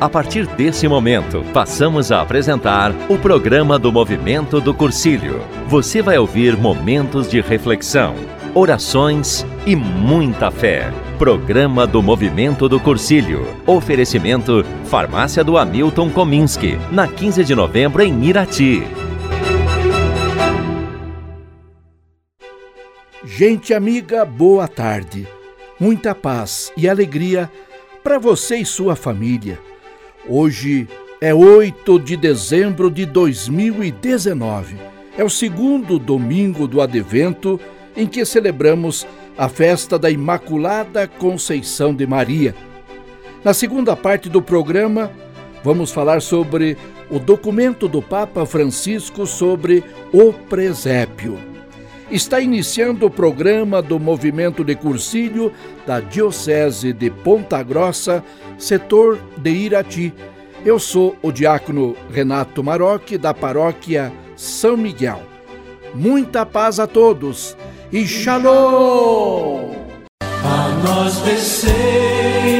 A partir desse momento, passamos a apresentar o programa do Movimento do Cursilho. Você vai ouvir momentos de reflexão, orações e muita fé. Programa do Movimento do Cursilho. Oferecimento Farmácia do Hamilton Kominski, na 15 de novembro em Irati. Gente amiga, boa tarde. Muita paz e alegria para você e sua família. Hoje é 8 de dezembro de 2019. É o segundo domingo do advento em que celebramos a festa da Imaculada Conceição de Maria. Na segunda parte do programa, vamos falar sobre o documento do Papa Francisco sobre o presépio. Está iniciando o programa do Movimento de Cursilho da Diocese de Ponta Grossa, setor de Irati. Eu sou o diácono Renato Maroc, da paróquia São Miguel. Muita paz a todos e shalom! A nós descer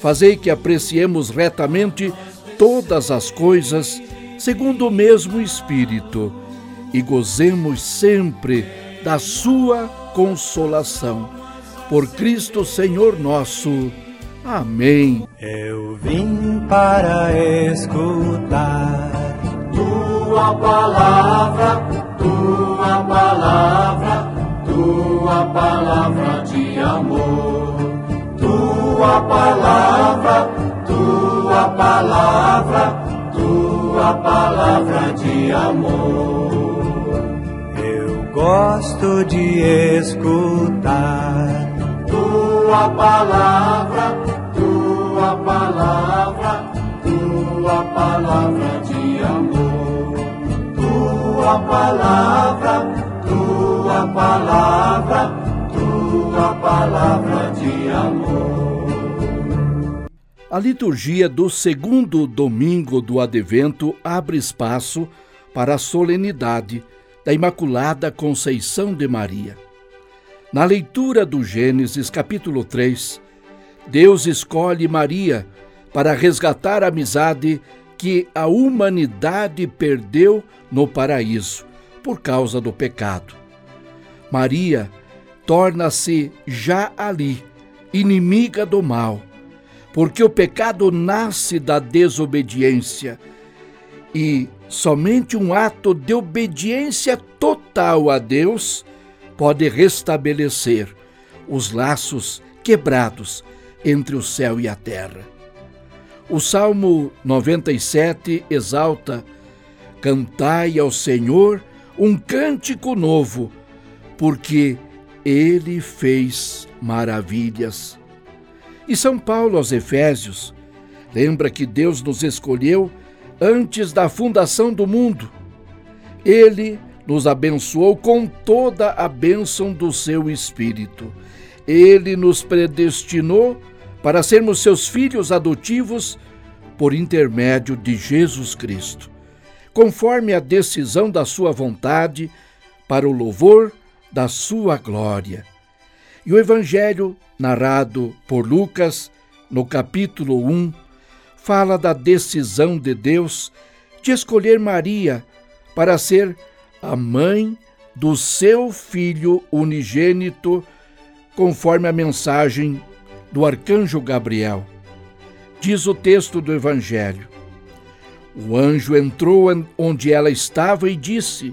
Fazei que apreciemos retamente todas as coisas segundo o mesmo Espírito e gozemos sempre da sua consolação. Por Cristo Senhor nosso. Amém. Eu vim para escutar Tua palavra, tua palavra, tua palavra de amor. Tua palavra, tua palavra, tua palavra de amor. Eu gosto de escutar Tua palavra, tua palavra, tua palavra de amor. Tua palavra, tua palavra, tua palavra A liturgia do segundo domingo do advento abre espaço para a solenidade da Imaculada Conceição de Maria. Na leitura do Gênesis, capítulo 3, Deus escolhe Maria para resgatar a amizade que a humanidade perdeu no paraíso por causa do pecado. Maria torna-se já ali inimiga do mal, porque o pecado nasce da desobediência e somente um ato de obediência total a Deus pode restabelecer os laços quebrados entre o céu e a terra. O Salmo 97 exalta: Cantai ao Senhor um cântico novo, porque ele fez maravilhas. E São Paulo aos Efésios lembra que Deus nos escolheu antes da fundação do mundo. Ele nos abençoou com toda a bênção do seu Espírito. Ele nos predestinou para sermos seus filhos adotivos por intermédio de Jesus Cristo, conforme a decisão da sua vontade, para o louvor da sua glória. E o Evangelho, narrado por Lucas, no capítulo 1, fala da decisão de Deus de escolher Maria para ser a mãe do seu filho unigênito, conforme a mensagem do arcanjo Gabriel. Diz o texto do Evangelho. O anjo entrou onde ela estava e disse: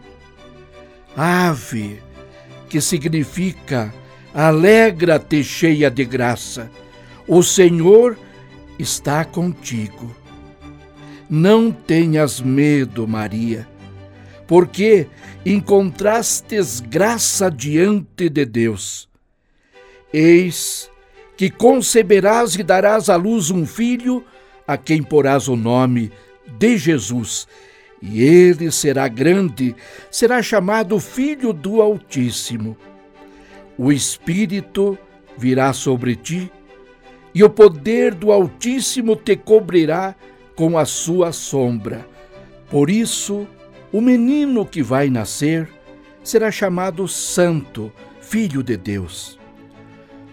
Ave, que significa alegra-te cheia de graça, o Senhor está contigo. Não tenhas medo, Maria, porque encontrastes graça diante de Deus. Eis que conceberás e darás à luz um filho, a quem porás o nome de Jesus, e ele será grande, será chamado Filho do Altíssimo. O Espírito virá sobre ti, e o poder do Altíssimo te cobrirá com a sua sombra. Por isso, o menino que vai nascer será chamado Santo, Filho de Deus.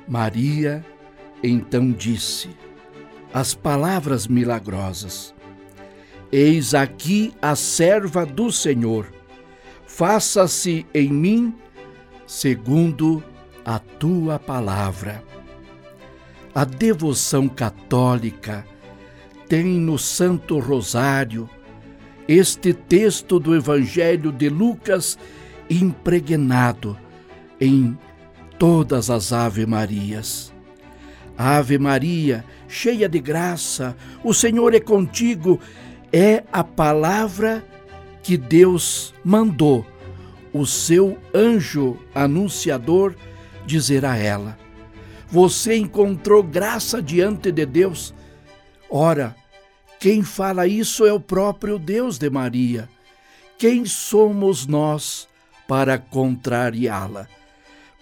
Maria então disse as palavras milagrosas: Eis aqui a serva do Senhor, faça-se em mim segundo a tua palavra. A devoção católica tem no Santo Rosário este texto do Evangelho de Lucas impregnado em todas as Ave Marias. Ave Maria, cheia de graça, o Senhor é contigo, é a palavra que Deus mandou o seu anjo anunciador dizer a ela: Você encontrou graça diante de Deus. Ora, quem fala isso é o próprio Deus de Maria. Quem somos nós para contrariá-la?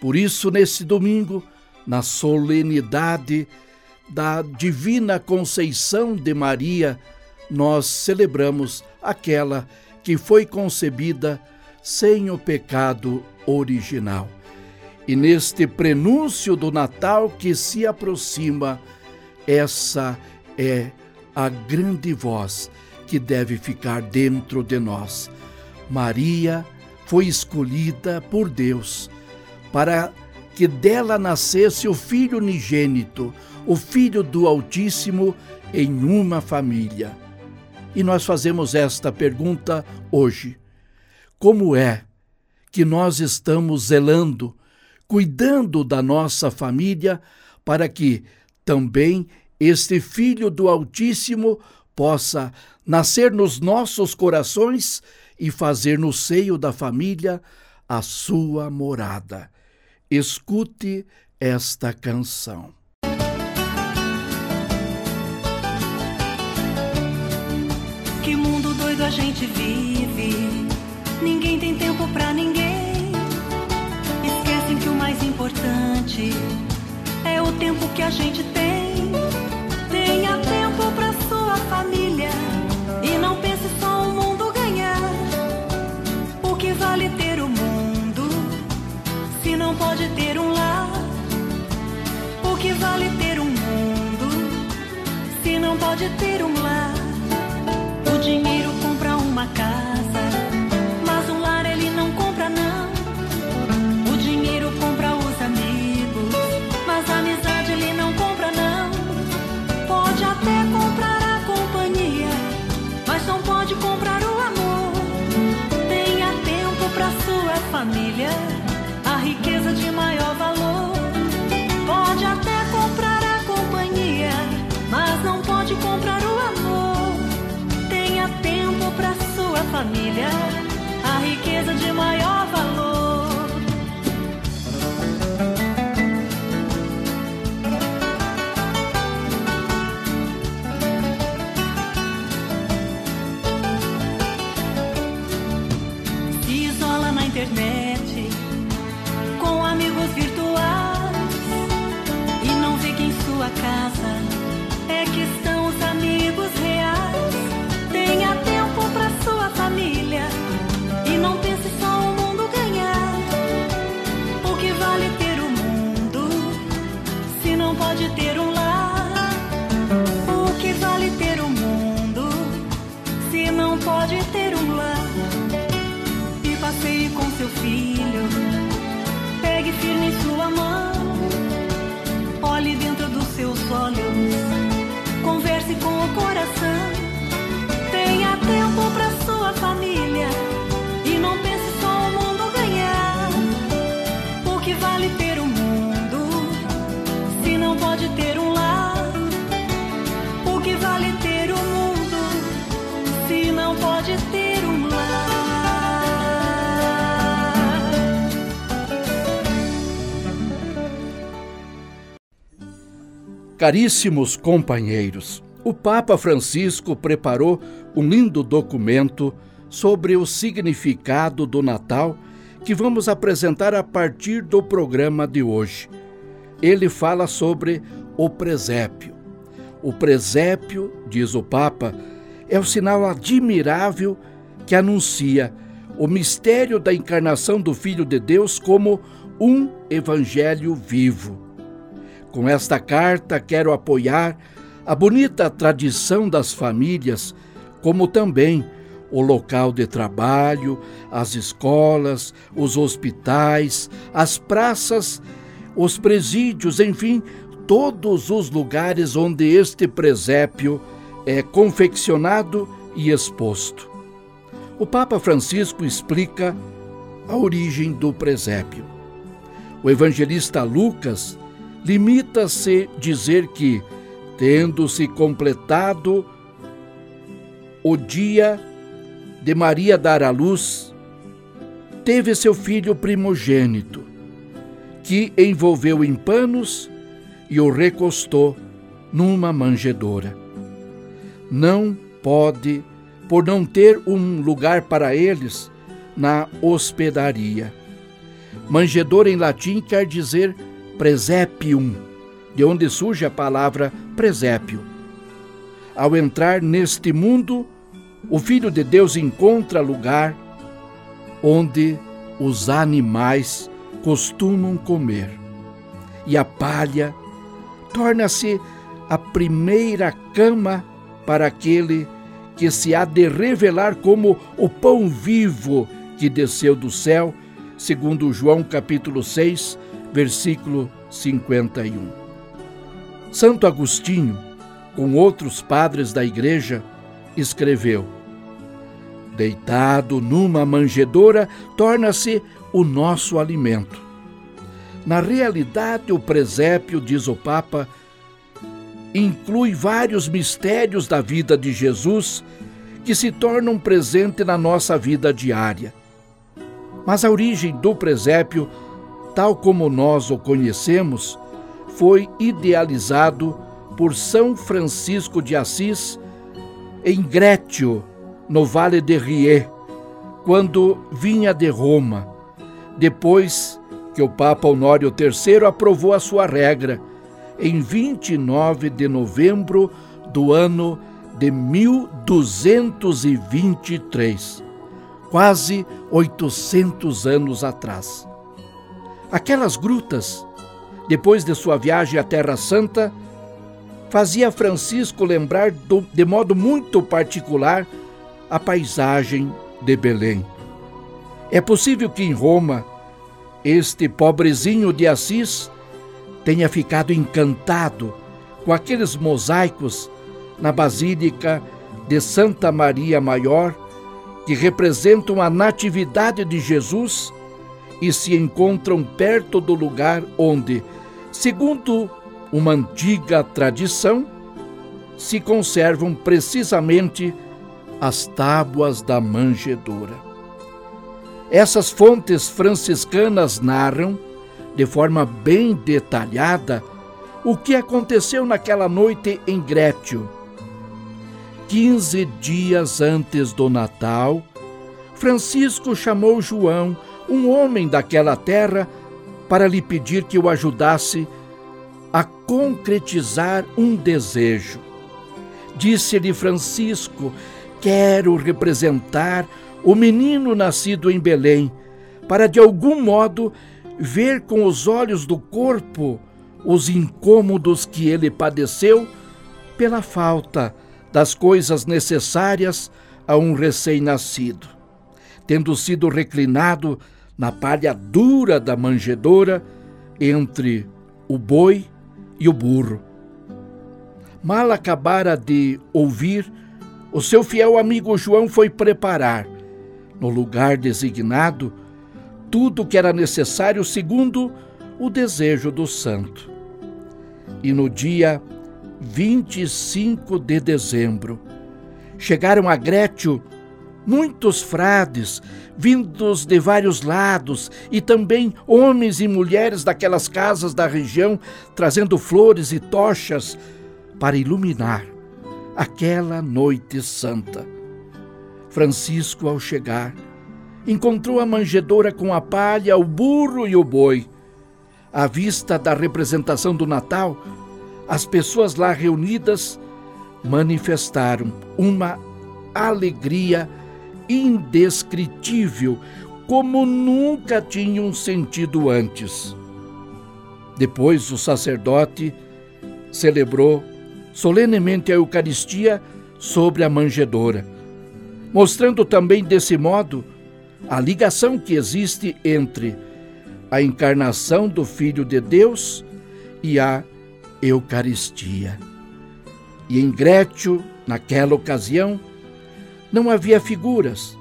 Por isso, nesse domingo, na solenidade da Divina Conceição de Maria, nós celebramos aquela que foi concebida sem o pecado original. E neste prenúncio do Natal que se aproxima, essa é a grande voz que deve ficar dentro de nós. Maria foi escolhida por Deus para que dela nascesse o Filho unigênito, o Filho do Altíssimo, em uma família. E nós fazemos esta pergunta hoje: Como é que nós estamos zelando, cuidando da nossa família, para que também este Filho do Altíssimo possa nascer nos nossos corações e fazer no seio da família a sua morada. Escute esta canção. Que mundo doido a gente vive. Ninguém tem tempo pra ninguém. Que a gente tem. Tenha tempo pra sua família e não pense só o mundo ganhar. O que vale ter o se não pode ter um lar? O que vale ter um mundo se não pode ter um família, a riqueza de maior Caríssimos companheiros, o Papa Francisco preparou um lindo documento sobre o significado do Natal que vamos apresentar a partir do programa de hoje. Ele fala sobre o presépio. O presépio, diz o Papa, é o sinal admirável que anuncia o mistério da encarnação do Filho de Deus como um evangelho vivo. Com esta carta, quero apoiar a bonita tradição das famílias, como também o local de trabalho, as escolas, os hospitais, as praças, os presídios, enfim, todos os lugares onde este presépio é confeccionado e exposto. O Papa Francisco explica a origem do presépio. O evangelista Lucas limita-se dizer que, tendo-se completado o dia de Maria dar à luz, teve seu filho primogênito, que envolveu em panos e o recostou numa manjedoura. Não pode, por não ter um lugar para eles na hospedaria. Manjedoura em latim quer dizer presepium, de onde surge a palavra presépio. Ao entrar neste mundo, o Filho de Deus encontra lugar onde os animais costumam comer. E a palha torna-se a primeira cama para aquele que se há de revelar como o pão vivo que desceu do céu, segundo João capítulo 6, versículo 51. Santo Agostinho, com outros padres da igreja, escreveu: Deitado numa manjedoura, torna-se o nosso alimento. Na realidade, o presépio, diz o Papa, inclui vários mistérios da vida de Jesus que se tornam presente na nossa vida diária. Mas a origem do presépio, tal como nós o conhecemos, foi idealizado por São Francisco de Assis em Grétio, no Vale de Rie, quando vinha de Roma, depois que o Papa Honório III aprovou a sua regra, em 29 de novembro do ano de 1223, quase 800 anos atrás. Aquelas grutas, depois de sua viagem à Terra Santa, fazia Francisco lembrar do, de modo muito particular a paisagem de Belém. É possível que em Roma este pobrezinho de Assis tenha ficado encantado com aqueles mosaicos na Basílica de Santa Maria Maior que representam a Natividade de Jesus e se encontram perto do lugar onde, segundo uma antiga tradição, se conservam precisamente as tábuas da manjedoura. Essas fontes franciscanas narram, de forma bem detalhada, o que aconteceu naquela noite em Grétio. Quinze dias antes do Natal, Francisco chamou João, um homem daquela terra, para lhe pedir que o ajudasse a concretizar um desejo. Disse-lhe Francisco: Quero representar o menino nascido em Belém, para de algum modo ver com os olhos do corpo os incômodos que ele padeceu pela falta das coisas necessárias a um recém-nascido, tendo sido reclinado na palha dura da manjedoura entre o boi e o burro. Mal acabara de ouvir, o seu fiel amigo João foi preparar, no lugar designado, tudo que era necessário segundo o desejo do santo. E no dia 25 de dezembro, chegaram a Grétio muitos frades vindos de vários lados e também homens e mulheres daquelas casas da região trazendo flores e tochas para iluminar aquela noite santa. Francisco, ao chegar, encontrou a manjedoura com a palha, o burro e o boi. À vista da representação do Natal, as pessoas lá reunidas manifestaram uma alegria indescritível, como nunca tinham sentido antes. Depois, o sacerdote celebrou solenemente a Eucaristia sobre a manjedoura, mostrando também desse modo a ligação que existe entre a encarnação do Filho de Deus e a Eucaristia. E em Grétio, naquela ocasião, não havia figuras.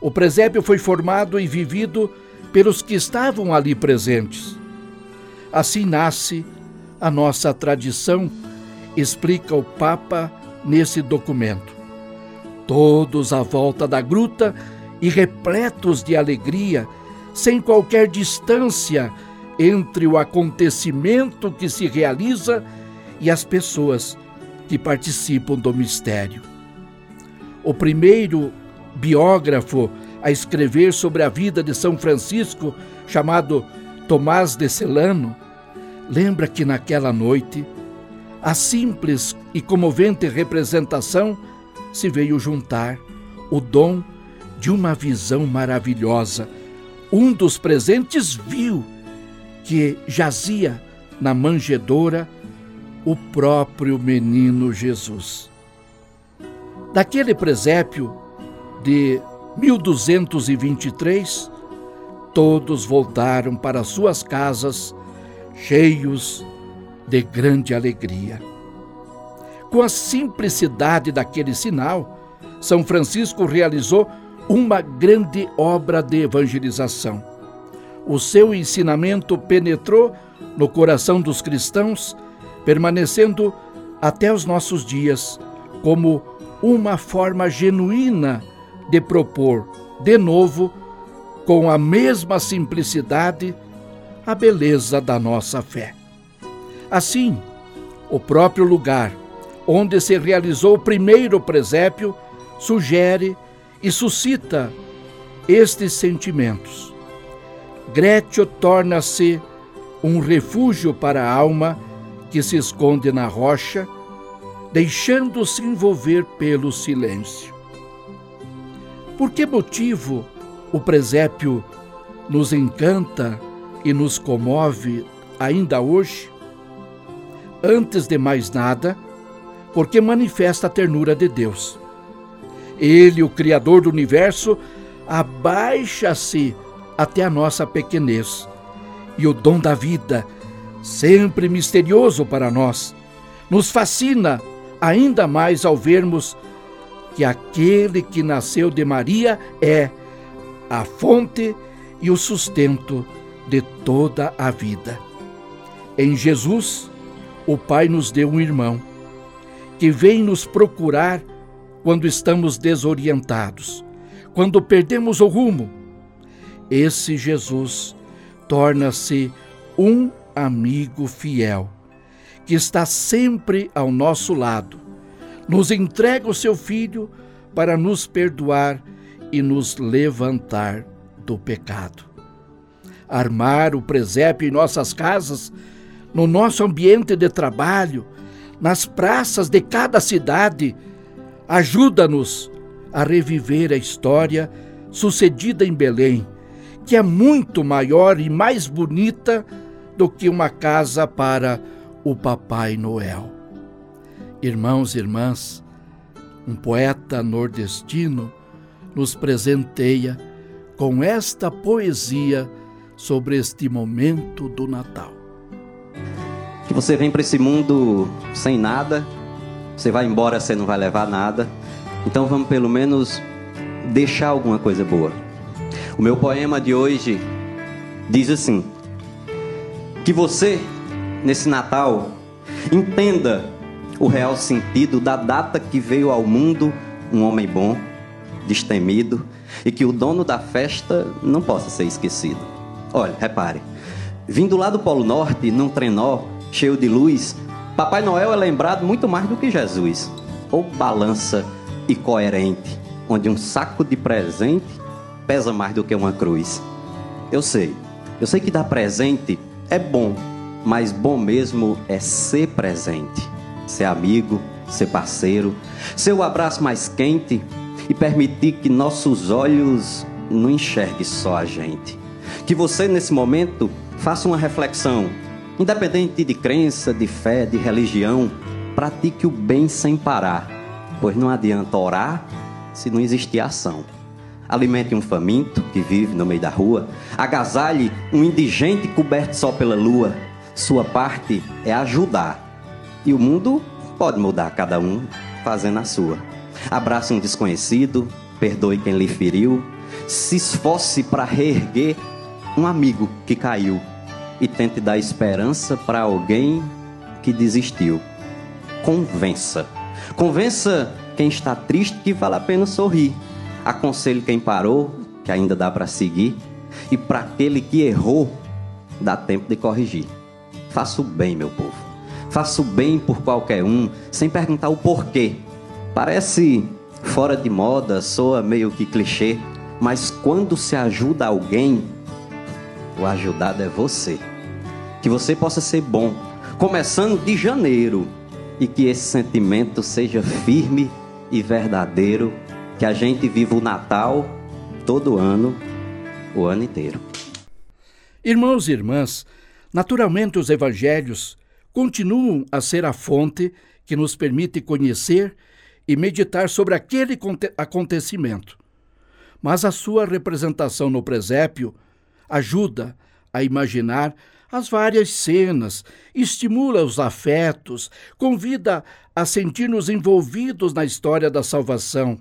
O presépio foi formado e vivido pelos que estavam ali presentes. Assim nasce a nossa tradição, explica o Papa nesse documento. Todos à volta da gruta e repletos de alegria, sem qualquer distância entre o acontecimento que se realiza e as pessoas que participam do mistério o primeiro biógrafo a escrever sobre a vida de São Francisco, chamado Tomás de Celano, lembra que naquela noite a simples e comovente representação se veio juntar o dom de uma visão maravilhosa. Um dos presentes viu que jazia na manjedoura o próprio menino Jesus. Daquele presépio de 1223, todos voltaram para suas casas cheios de grande alegria. Com a simplicidade daquele sinal, São Francisco realizou uma grande obra de evangelização. O seu ensinamento penetrou no coração dos cristãos, permanecendo até os nossos dias como uma forma genuína de propor, de novo, com a mesma simplicidade, a beleza da nossa fé. Assim, o próprio lugar onde se realizou o primeiro presépio sugere e suscita estes sentimentos. Grétio torna-se um refúgio para a alma que se esconde na rocha deixando-se envolver pelo silêncio. Por que motivo o presépio nos encanta e nos comove ainda hoje? Antes de mais nada, porque manifesta a ternura de Deus. Ele, o Criador do universo, abaixa-se até a nossa pequenez. E o dom da vida, sempre misterioso para nós, nos fascina ainda mais ao vermos que aquele que nasceu de Maria é a fonte e o sustento de toda a vida. Em Jesus, o Pai nos deu um irmão que vem nos procurar quando estamos desorientados, quando perdemos o rumo. Esse Jesus torna-se um amigo fiel que está sempre ao nosso lado, nos entrega o seu Filho para nos perdoar e nos levantar do pecado. Armar o presépio em nossas casas, no nosso ambiente de trabalho, nas praças de cada cidade, ajuda-nos a reviver a história sucedida em Belém, que é muito maior e mais bonita do que uma casa para o Papai Noel. Irmãos e irmãs, um poeta nordestino nos presenteia com esta poesia sobre este momento do Natal. Que você vem para esse mundo sem nada, você vai embora, você não vai levar nada. Então vamos pelo menos deixar alguma coisa boa. O meu poema de hoje Diz assim: Que você, nesse Natal, entenda o real sentido da data que veio ao mundo um homem bom, destemido, e que o dono da festa não possa ser esquecido. Olha, repare, vindo lá do Polo Norte, num trenó cheio de luz, Papai Noel é lembrado muito mais do que Jesus, ou balança e coerente, onde um saco de presente pesa mais do que uma cruz. Eu sei, eu sei que dar presente é bom, mas bom mesmo é ser presente, ser amigo, ser parceiro, ser o abraço mais quente e permitir que nossos olhos não enxerguem só a gente. Que você, nesse momento, faça uma reflexão, independente de crença, de fé, de religião, pratique o bem sem parar, pois não adianta orar se não existir ação. Alimente um faminto que vive no meio da rua, agasalhe um indigente coberto só pela lua. Sua parte é ajudar. E o mundo pode mudar cada um fazendo a sua. Abrace um desconhecido, perdoe quem lhe feriu, se esforce para reerguer um amigo que caiu e tente dar esperança para alguém que desistiu. Convença. Convença quem está triste que vale a pena sorrir. Aconselhe quem parou, que ainda dá para seguir. E para aquele que errou, dá tempo de corrigir. Faça o bem, meu povo. Faça o bem por qualquer um, sem perguntar o porquê. Parece fora de moda, soa meio que clichê, mas quando se ajuda alguém, o ajudado é você. Que você possa ser bom, começando de janeiro, e que esse sentimento seja firme e verdadeiro, que a gente viva o Natal todo ano, o ano inteiro. Irmãos e irmãs, naturalmente os evangelhos continuam a ser a fonte que nos permite conhecer e meditar sobre aquele acontecimento. Mas a sua representação no presépio ajuda a imaginar as várias cenas, estimula os afetos, convida a sentir-nos envolvidos na história da salvação,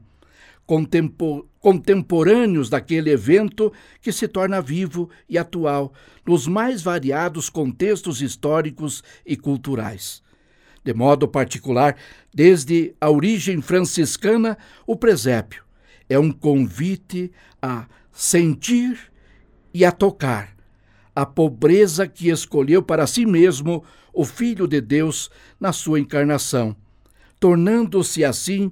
contemporâneos daquele evento que se torna vivo e atual nos mais variados contextos históricos e culturais. De modo particular, desde a origem franciscana, o presépio é um convite a sentir e a tocar a pobreza que escolheu para si mesmo o Filho de Deus na sua encarnação, tornando-se assim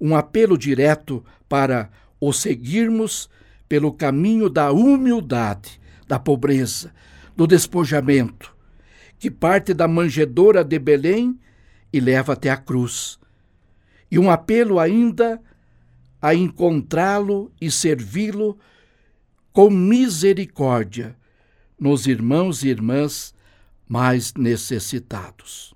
um apelo direto para o seguirmos pelo caminho da humildade, da pobreza, do despojamento, que parte da manjedoura de Belém e leva até a cruz. E um apelo ainda a encontrá-lo e servi-lo com misericórdia nos irmãos e irmãs mais necessitados.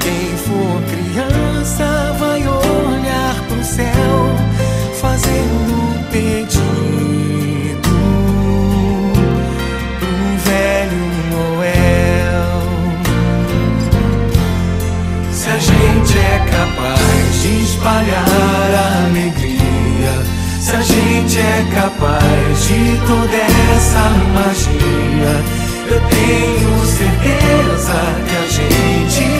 Quem for criança vai olhar pro céu, fazendo pedido pro velho Noel. Se a gente é capaz de espalhar alegria, se a gente é capaz de toda essa magia. Eu tenho certeza que a gente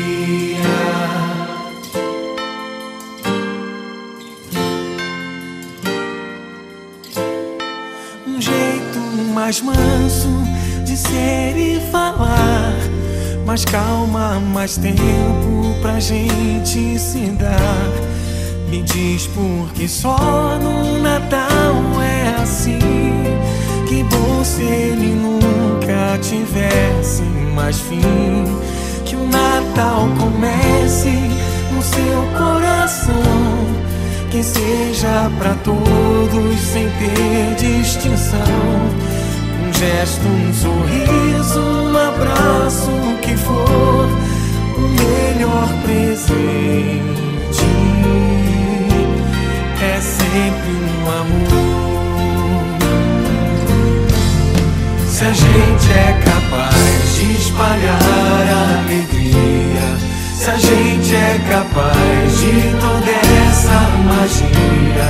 Mais manso de ser e falar. Mais calma, mais tempo pra gente se dar. Me diz por que só no Natal é assim. Que bom se ele nunca tivesse mais fim. Que o Natal comece no seu coração. Que seja para todos sem ter distinção. Gesto, um sorriso, um abraço, o que for, o melhor presente é sempre um amor. Se a gente é capaz de espalhar a alegria se a gente é capaz de toda essa magia,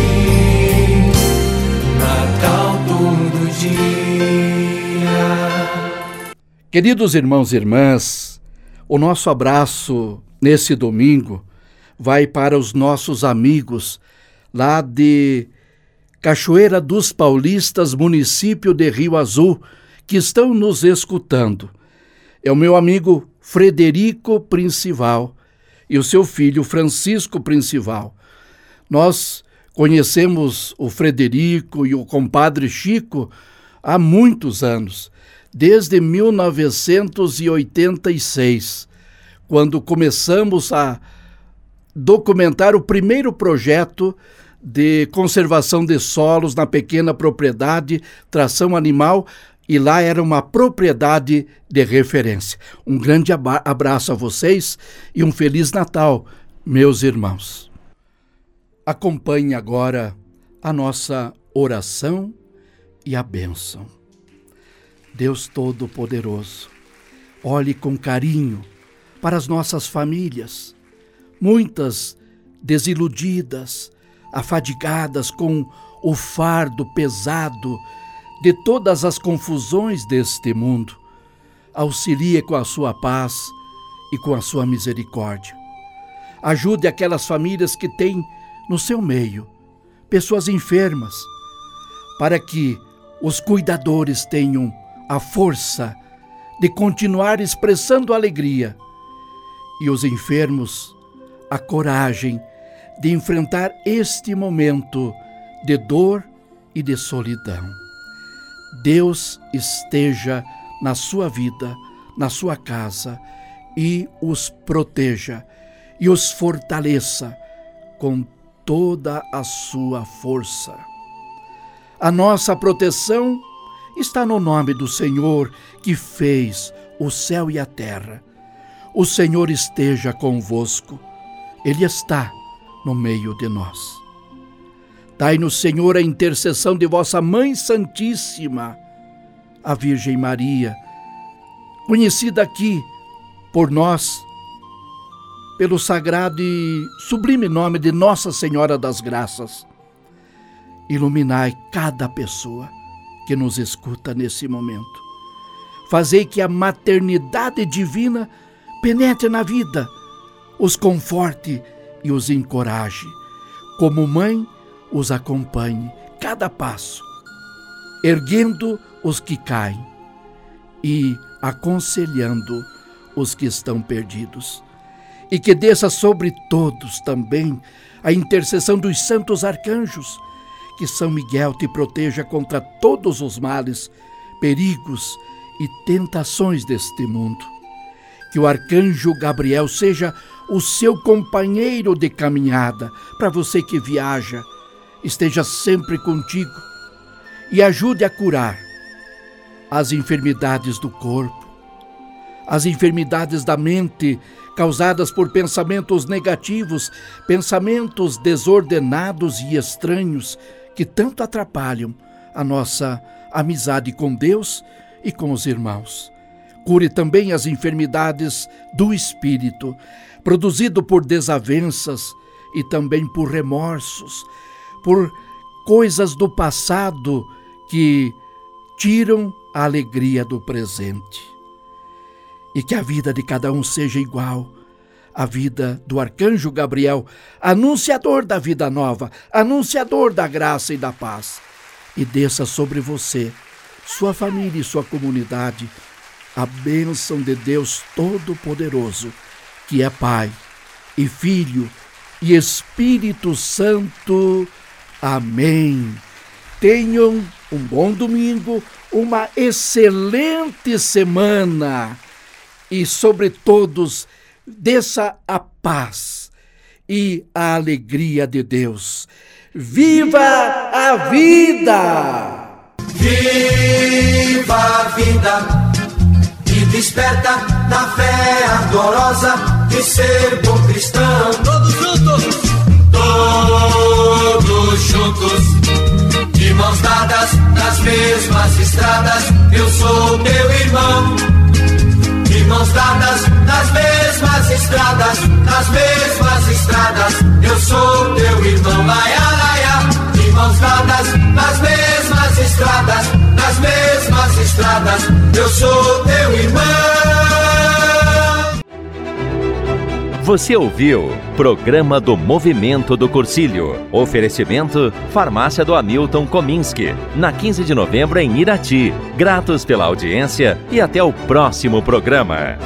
Queridos irmãos e irmãs, o nosso abraço nesse domingo vai para os nossos amigos lá de Cachoeira dos Paulistas, município de Rio Azul, que estão nos escutando. É o meu amigo Frederico Principal e o seu filho Francisco Principal. Nós conhecemos o Frederico e o compadre Chico há muitos anos, desde 1986, quando começamos a documentar o primeiro projeto de conservação de solos na pequena propriedade Tração Animal e lá era uma propriedade de referência. Um grande abraço a vocês e um Feliz Natal, meus irmãos. Acompanhe agora a nossa oração e a bênção. Deus Todo-Poderoso, olhe com carinho para as nossas famílias, muitas desiludidas, afadigadas com o fardo pesado de todas as confusões deste mundo. Auxilie com a sua paz e com a sua misericórdia. Ajude aquelas famílias que têm no seu meio pessoas enfermas, para que os cuidadores tenham a força de continuar expressando alegria e os enfermos a coragem de enfrentar este momento de dor e de solidão. Deus esteja na sua vida, na sua casa e os proteja e os fortaleça com toda a sua força. A nossa proteção está no nome do Senhor que fez o céu e a terra. O Senhor esteja convosco, Ele está no meio de nós. Dai-nos, Senhor, a intercessão de vossa Mãe Santíssima, a Virgem Maria, conhecida aqui por nós, pelo sagrado e sublime nome de Nossa Senhora das Graças. Iluminai cada pessoa que nos escuta nesse momento. Fazei que a maternidade divina penetre na vida, os conforte e os encoraje. Como mãe, os acompanhe cada passo, erguendo os que caem e aconselhando os que estão perdidos. E que desça sobre todos também a intercessão dos santos arcanjos, que São Miguel te proteja contra todos os males, perigos e tentações deste mundo. Que o arcanjo Gabriel seja o seu companheiro de caminhada para você que viaja esteja sempre contigo e ajude a curar as enfermidades do corpo, as enfermidades da mente causadas por pensamentos negativos, pensamentos desordenados e estranhos que tanto atrapalham a nossa amizade com Deus e com os irmãos. Cure também as enfermidades do espírito, produzido por desavenças e também por remorsos, por coisas do passado que tiram a alegria do presente. E que a vida de cada um seja igual à vida do arcanjo Gabriel, anunciador da vida nova, anunciador da graça e da paz. E desça sobre você, sua família e sua comunidade a bênção de Deus Todo-Poderoso, que é Pai e Filho e Espírito Santo. Amém. Tenham um bom domingo, uma excelente semana e, sobre todos, desça a paz e a alegria de Deus. Viva a vida! Viva a vida! E desperta na fé ardorosa de ser bom cristão. Todos juntos! Todos juntos! De mãos dadas nas mesmas estradas, eu sou teu irmão mãos dadas nas mesmas estradas, nas mesmas estradas. Eu sou teu irmão, laia, laia. De mãos dadas nas mesmas estradas, nas mesmas estradas. Eu sou teu irmão. Você ouviu Programa do Movimento do Cursilho. Oferecimento Farmácia do Hamilton Kominski. Na 15 de novembro em Irati. Gratos pela audiência e até o próximo programa.